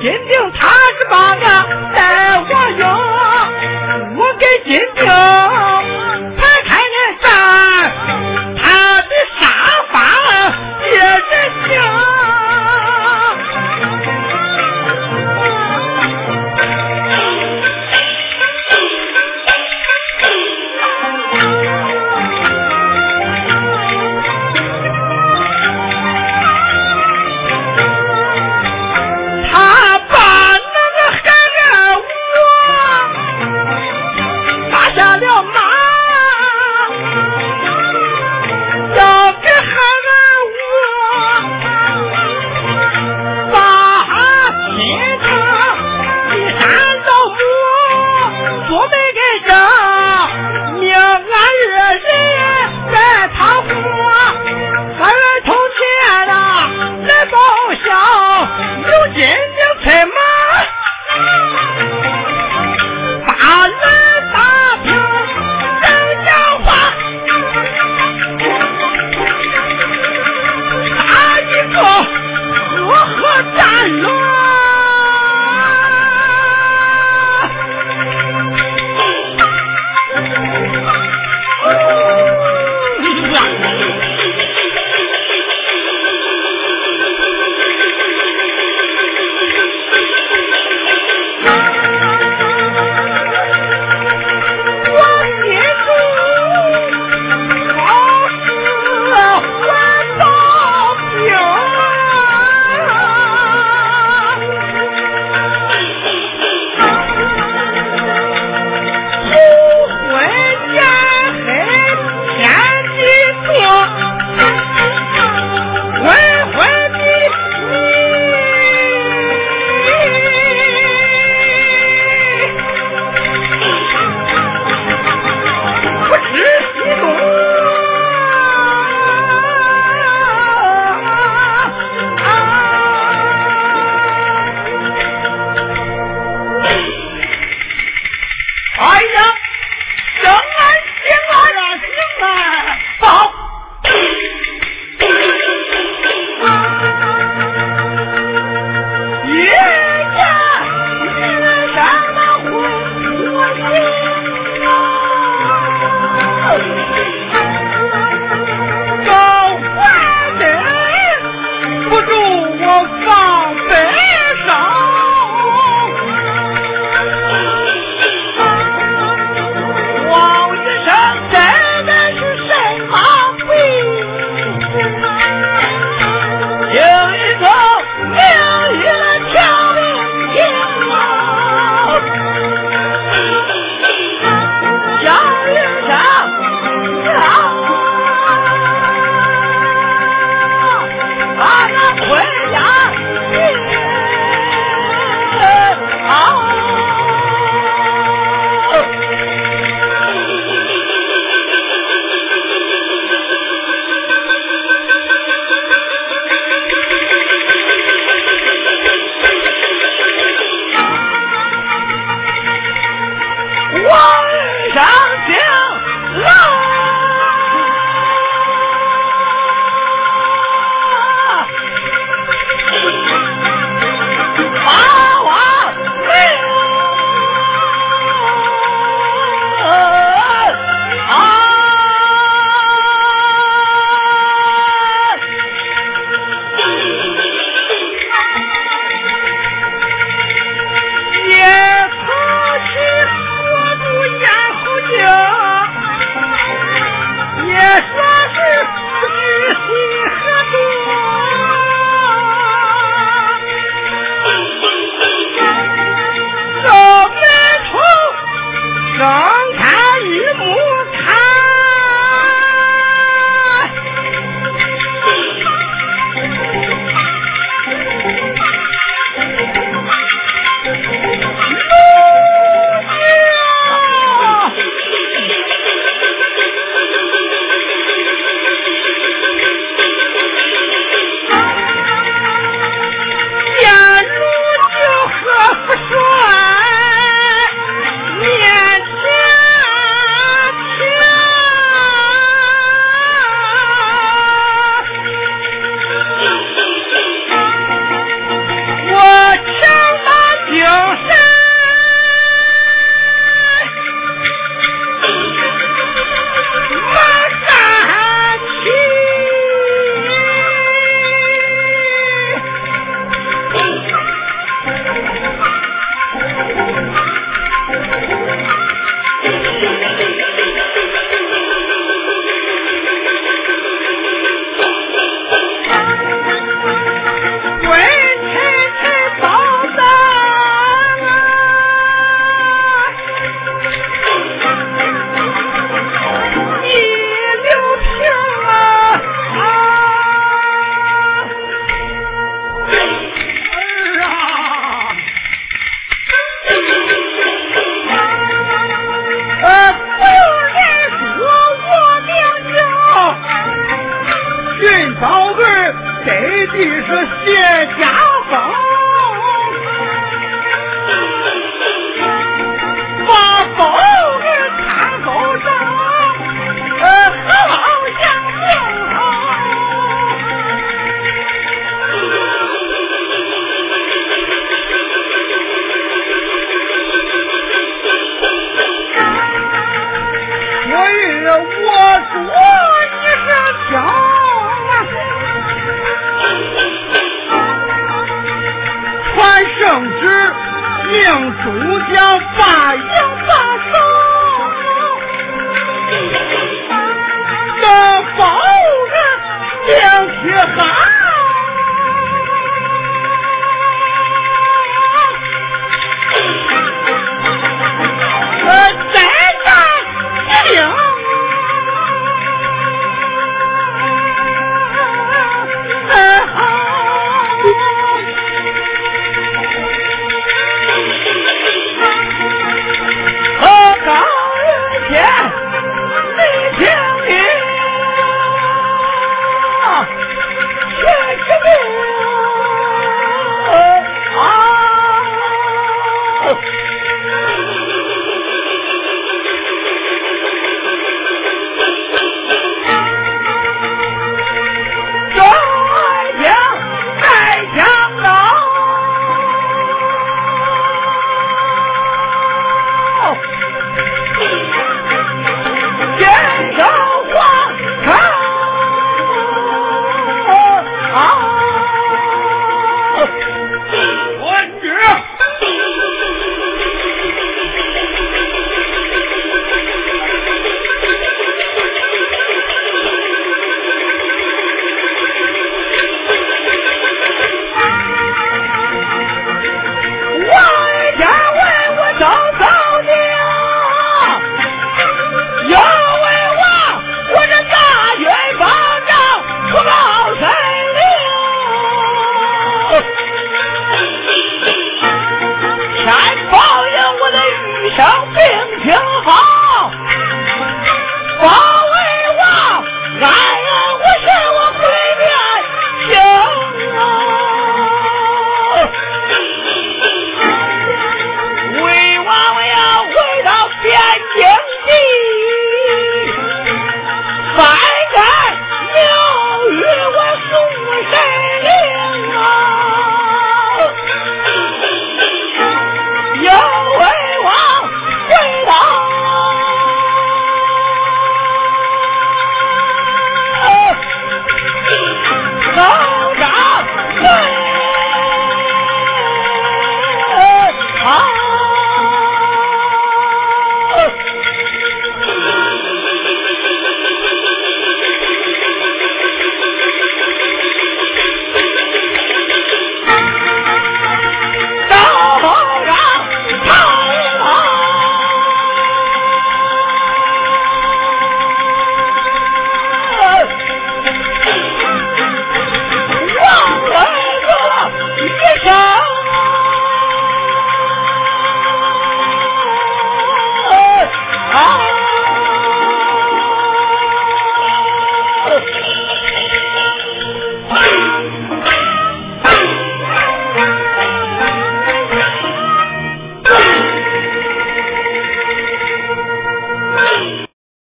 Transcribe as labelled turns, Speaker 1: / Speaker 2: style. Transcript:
Speaker 1: 金锭他是八个，带我用，我给金锭。